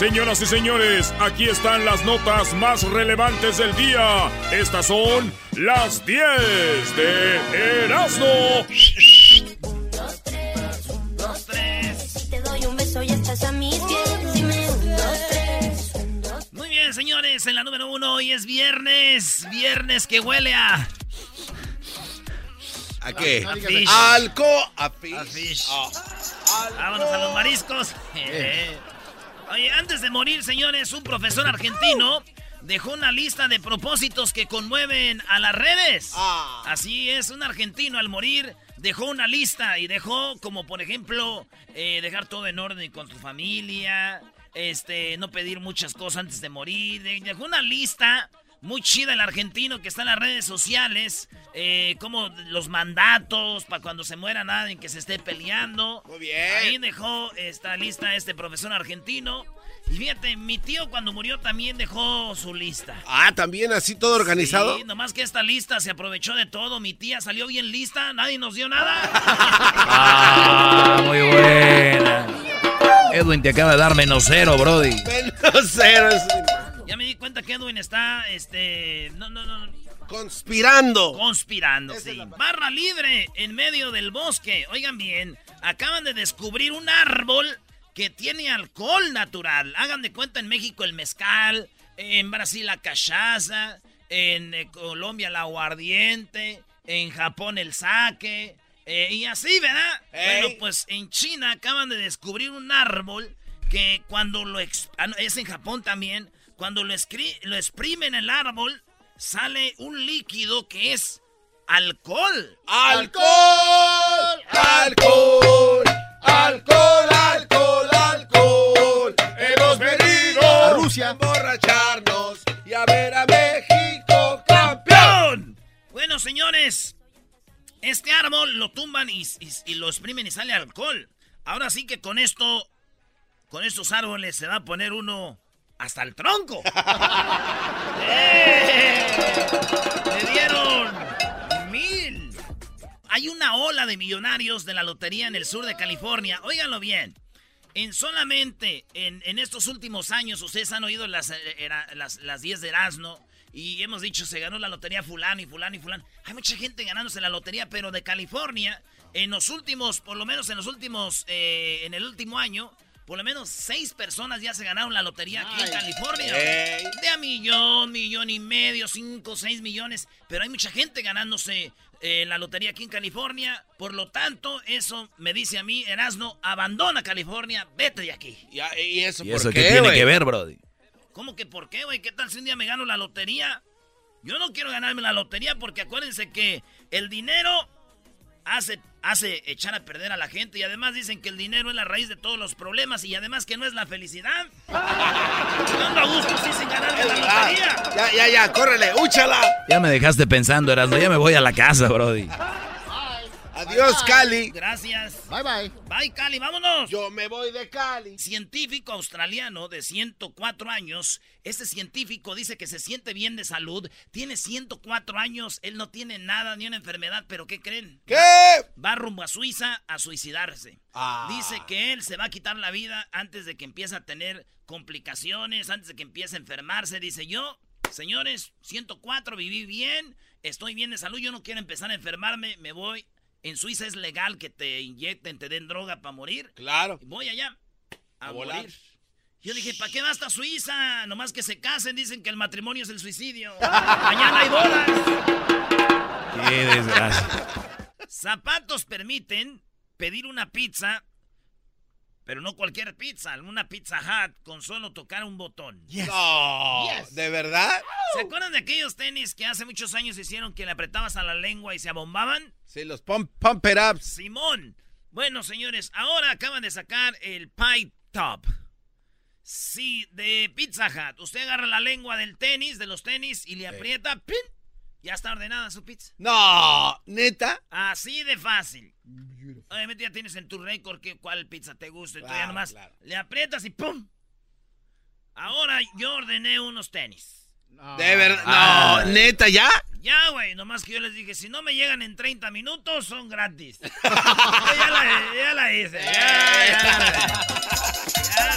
Señoras y señores, aquí están las notas más relevantes del día. Estas son las 10 de Erasmo. Muy bien, señores, en la número uno hoy es viernes. Viernes que huele a. ¿A qué? A fish. Alco, a fish. A fish. Ah. Vámonos a los mariscos. Eh. Oye, antes de morir, señores, un profesor argentino dejó una lista de propósitos que conmueven a las redes. Ah. Así es, un argentino al morir dejó una lista y dejó como, por ejemplo, eh, dejar todo en orden con su familia, este, no pedir muchas cosas antes de morir. de- Dejó una lista muy chida el argentino que está en las redes sociales, eh, como los mandatos para cuando se muera nadie que se esté peleando. Muy bien. Ahí dejó esta lista este profesor argentino. Y fíjate, mi tío cuando murió también dejó su lista. Ah, también así todo organizado. Sí, nomás que esta lista se aprovechó de todo. Mi tía salió bien lista, nadie nos dio nada. Ah, muy buena. Edwin te acaba de dar menos cero, Brody. Menos cero. di cuenta que Edwin está, este, no, no, no, Conspirando. conspirando, Esa sí. Barra libre en medio del bosque. Oigan bien, acaban de descubrir un árbol que tiene alcohol natural. Hagan de cuenta en México el mezcal, en Brasil la cachaza, en eh, Colombia la aguardiente, en Japón el sake, eh, y así, ¿verdad? Ey. Bueno, pues en China acaban de descubrir un árbol que cuando lo... ex- ah, es en Japón también. Cuando lo, lo exprimen el árbol, sale un líquido que es alcohol. Alcohol, alcohol, alcohol, alcohol, alcohol. Hemos venido A Rusia. a emborracharnos y a ver a México campeón. Bueno, señores, este árbol lo tumban y, y- y lo exprimen y sale alcohol. Ahora sí que con esto, con estos árboles se va a poner uno hasta el tronco. ¡Eh! Le dieron mil. Hay una ola de millonarios de la lotería en el sur de California. Óiganlo bien. En solamente en, en estos últimos años, ustedes han oído las, eh, era- las, las 10 de Erasmo y hemos dicho se ganó la lotería fulano y fulano y fulano. Hay mucha gente ganándose la lotería, pero de California, en los últimos, por lo menos en los últimos, eh, en el último año, por lo menos seis personas ya se ganaron la lotería aquí en California. De a millón, millón y medio, cinco, seis millones. Pero hay mucha gente ganándose eh, la lotería aquí en California. Por lo tanto, eso me dice a mí, Erasno, abandona California, vete de aquí. ¿Y, y eso ¿Y por eso qué, qué tiene que ver, Brody? ¿Cómo que por qué, güey? ¿Qué tal si un día me gano la lotería? Yo no quiero ganarme la lotería porque acuérdense que el dinero hace, hace echar a perder a la gente y además dicen que el dinero es la raíz de todos los problemas y además que no es la felicidad. Yo ando a gusto sí sin ganarme la Ah, lotería. ya, ya, ya, córrele, úchala. Ya me dejaste pensando, Erasmo. Ya me voy a la casa, Brody. Adiós, Cali. Gracias. Bye bye. Bye, Cali, vámonos. Yo me voy de Cali. Científico australiano de 104 años. Este científico dice que se siente bien de salud. Tiene 104 años. Él no tiene nada ni una enfermedad. Pero ¿qué creen? ¿Qué? Va rumbo a Suiza a suicidarse. Ah. Dice que él se va a quitar la vida antes de que empiece a tener complicaciones, antes de que empiece a enfermarse. Dice yo, señores, 104, viví bien, estoy bien de salud, yo no quiero empezar a enfermarme, me voy. En Suiza es legal que te inyecten, te den droga para morir. Claro. Y Voy allá a, A volar. morir. Yo dije, ¿para qué va hasta Suiza? Nomás que se casen, dicen que el matrimonio es el suicidio. Mañana hay bodas. Qué desgracia. Zapatos permiten pedir una pizza, pero no cualquier pizza, una pizza hut con solo tocar un botón. No, ¿de verdad? ¿Se acuerdan de aquellos tenis que hace muchos años hicieron que le apretabas a la lengua y se abombaban? Sí, los pump, pump it ups. Simón. Bueno, señores, ahora acaban de sacar el Pie Top. Sí, de Pizza Hut. Usted agarra la lengua del tenis, de los tenis, y le aprieta, ¡pin! Ya está ordenada su pizza. No, neta. Así de fácil. Obviamente ya tienes en tu récord que, cuál pizza te gusta y tú ya Claro, nomás claro. le aprietas y ¡pum! Ahora yo ordené unos tenis. De verdad. Ah. No, neta, ¿ya? Ya, güey, nomás que yo les dije, si no me llegan en 30 minutos, son gratis. Ya, la, ya la hice, ya, ya, la- ya la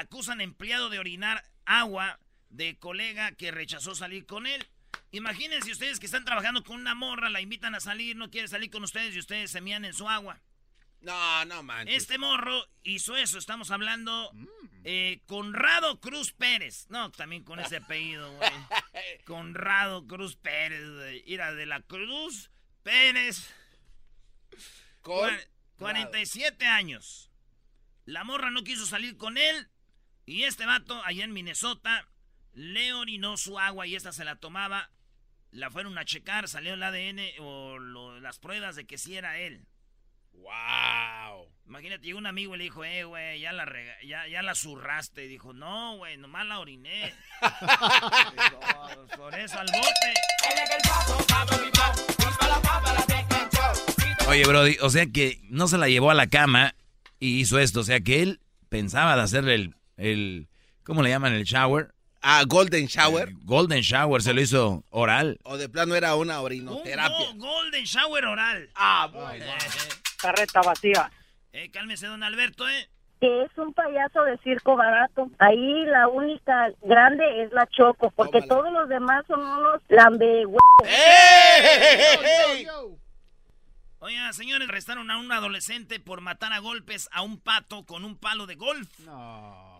acusan empleado de orinar agua de colega que rechazó salir con él. Imagínense ustedes que están trabajando con una morra, la invitan a salir, no quiere salir con ustedes y ustedes se mían en su agua. No, no manches. Este morro hizo eso, estamos hablando eh, Conrado Cruz Pérez. No, también con ese apellido, güey. Conrado Cruz Pérez, güey. Ira de la Cruz Pérez. Con... 47 años. La morra no quiso salir con él. Y este vato, allá en Minnesota, le orinó su agua y esta se la tomaba. La fueron a checar, salió el ADN o las pruebas de que sí era él. ¡Wow! Imagínate, llegó un amigo y le dijo, eh, güey, ya la, ya, ya la zurraste. Y dijo, no, güey, nomás la oriné. por eso al bote. Oye, Brody, o sea que no se la llevó a la cama y hizo esto. O sea que él pensaba de hacerle el, el ¿cómo le llaman? El shower. Ah, Golden Shower. golden Shower, se lo hizo oral. O de plano era una orinoterapia. Un golden Shower oral. Ah, bueno. Carreta vacía. Eh, cálmese, don Alberto, ¿eh? Que es un payaso de circo barato. Ahí la única grande es la Choco, porque todos los demás son unos lambe ¡Ey! Oiga, señores, arrestaron a un adolescente por matar a golpes a un pato con un palo de golf.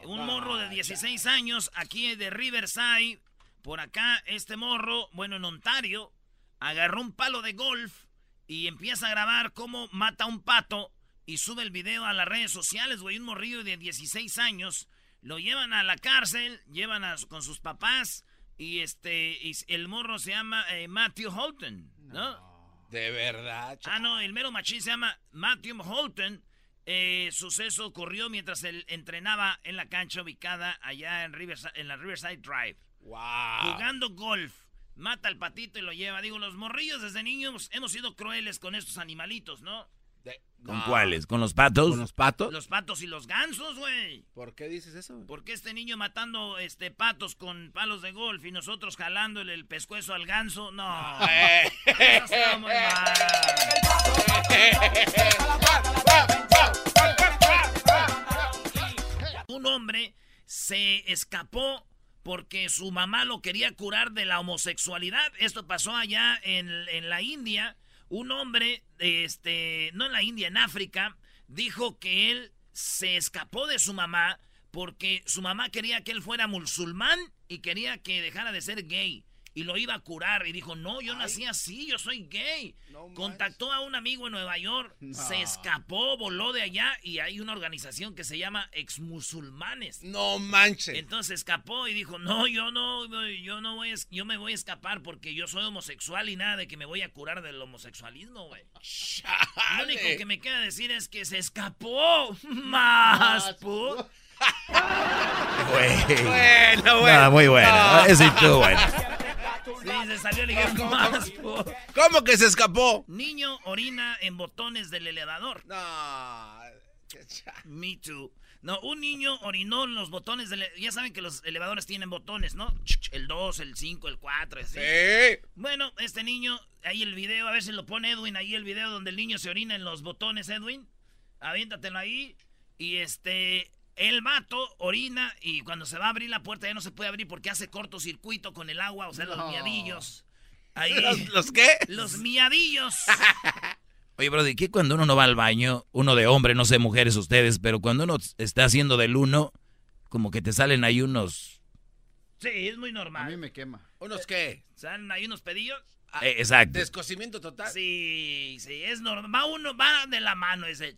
un morro de 16 años aquí de Riverside. Por acá, este morro, bueno, en Ontario, agarró un palo de golf y empieza a grabar cómo mata a un pato y sube el video a las redes sociales, güey. Un morrillo de 16 años. Lo llevan a la cárcel, llevan a, con sus papás y este el morro se llama eh, Matthew Holton, ¿no? De verdad. Ah, no, el mero machín se llama Matthew Holton. Eh, suceso ocurrió mientras él entrenaba en la cancha ubicada allá en, en la Riverside Drive. Wow. Jugando golf. Mata al patito y lo lleva. Digo, los morrillos desde niños hemos sido crueles con estos animalitos, ¿no? ¿Con cuáles? ¿Con los patos? ¿Con los patos? Los patos y los gansos, güey. ¿Por qué dices eso? Porque este niño matando este patos con palos de golf y nosotros jalándole el pescuezo al ganso, no. Mal. Un hombre se escapó porque su mamá lo quería curar de la homosexualidad. Esto pasó allá en, en la India un hombre, este, no en la India, en África, dijo que él se escapó de su mamá porque su mamá quería que él fuera musulmán y quería que dejara de ser gay y lo iba a curar y dijo, no, yo nací así, yo soy gay. Contactó a un amigo en Nueva York, se escapó, voló de allá y hay una organización que se llama Ex Musulmanes. No manches. Entonces escapó y dijo, no, yo no, yo no voy, yo me voy a escapar porque yo soy homosexual y nada de que me voy a curar del homosexualismo, güey. Lo único que me queda decir es que se escapó más, pu. bueno, bueno. muy bueno. Ese estuvo bueno. Se salió el más. ¿Cómo que se escapó? Niño orina en botones del elevador. No. Me too. No, un niño orinó en los botones del... Ya saben que los elevadores tienen botones, ¿no? El 2, el 5, el 4, Sí. Bueno, este niño, ahí el video, a ver si lo pone Edwin, ahí el video donde el niño se orina en los botones, Edwin. Aviéntatelo ahí. Y este, el vato orina y cuando se va a abrir la puerta ya no se puede abrir porque hace cortocircuito con el agua, o sea, los miadillos. Ahí, ¿Los, qué? Los miadillos. Oye, Brody, ¿qué cuando uno no va al baño, uno de hombre, no sé, mujeres ustedes, pero cuando uno está haciendo del uno, como que te salen ahí unos... Sí, es muy normal. A mí me quema. ¿Unos qué? ¿Salen ahí unos pedillos? Ah, eh, exacto. ¿Descocimiento total? Sí, sí, es normal. Va uno, va de la mano ese...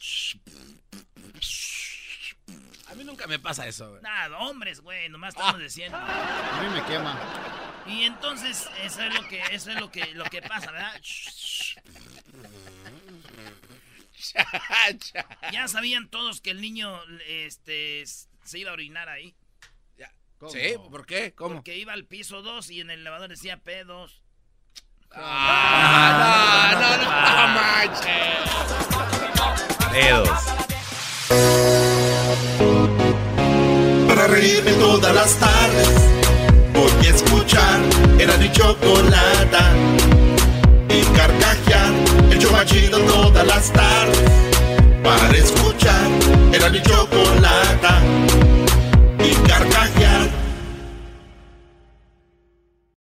A mí nunca me pasa eso, güey. Nada, hombres, güey, nomás estamos ah. diciendo. A mí me quema. Y entonces, eso es lo que, eso es lo que, lo que pasa, ¿verdad? ya sabían todos que el niño, este, se iba a orinar ahí. ¿Sí? ¿Por qué? ¿Cómo? Porque iba al piso 2 y en el elevador decía P2. Ah, no, no, no, no, P2 para reírme todas las tardes. Voy a escuchar era mi chocolata y carcajear el chomachido todas las tardes. Para escuchar era mi chocolata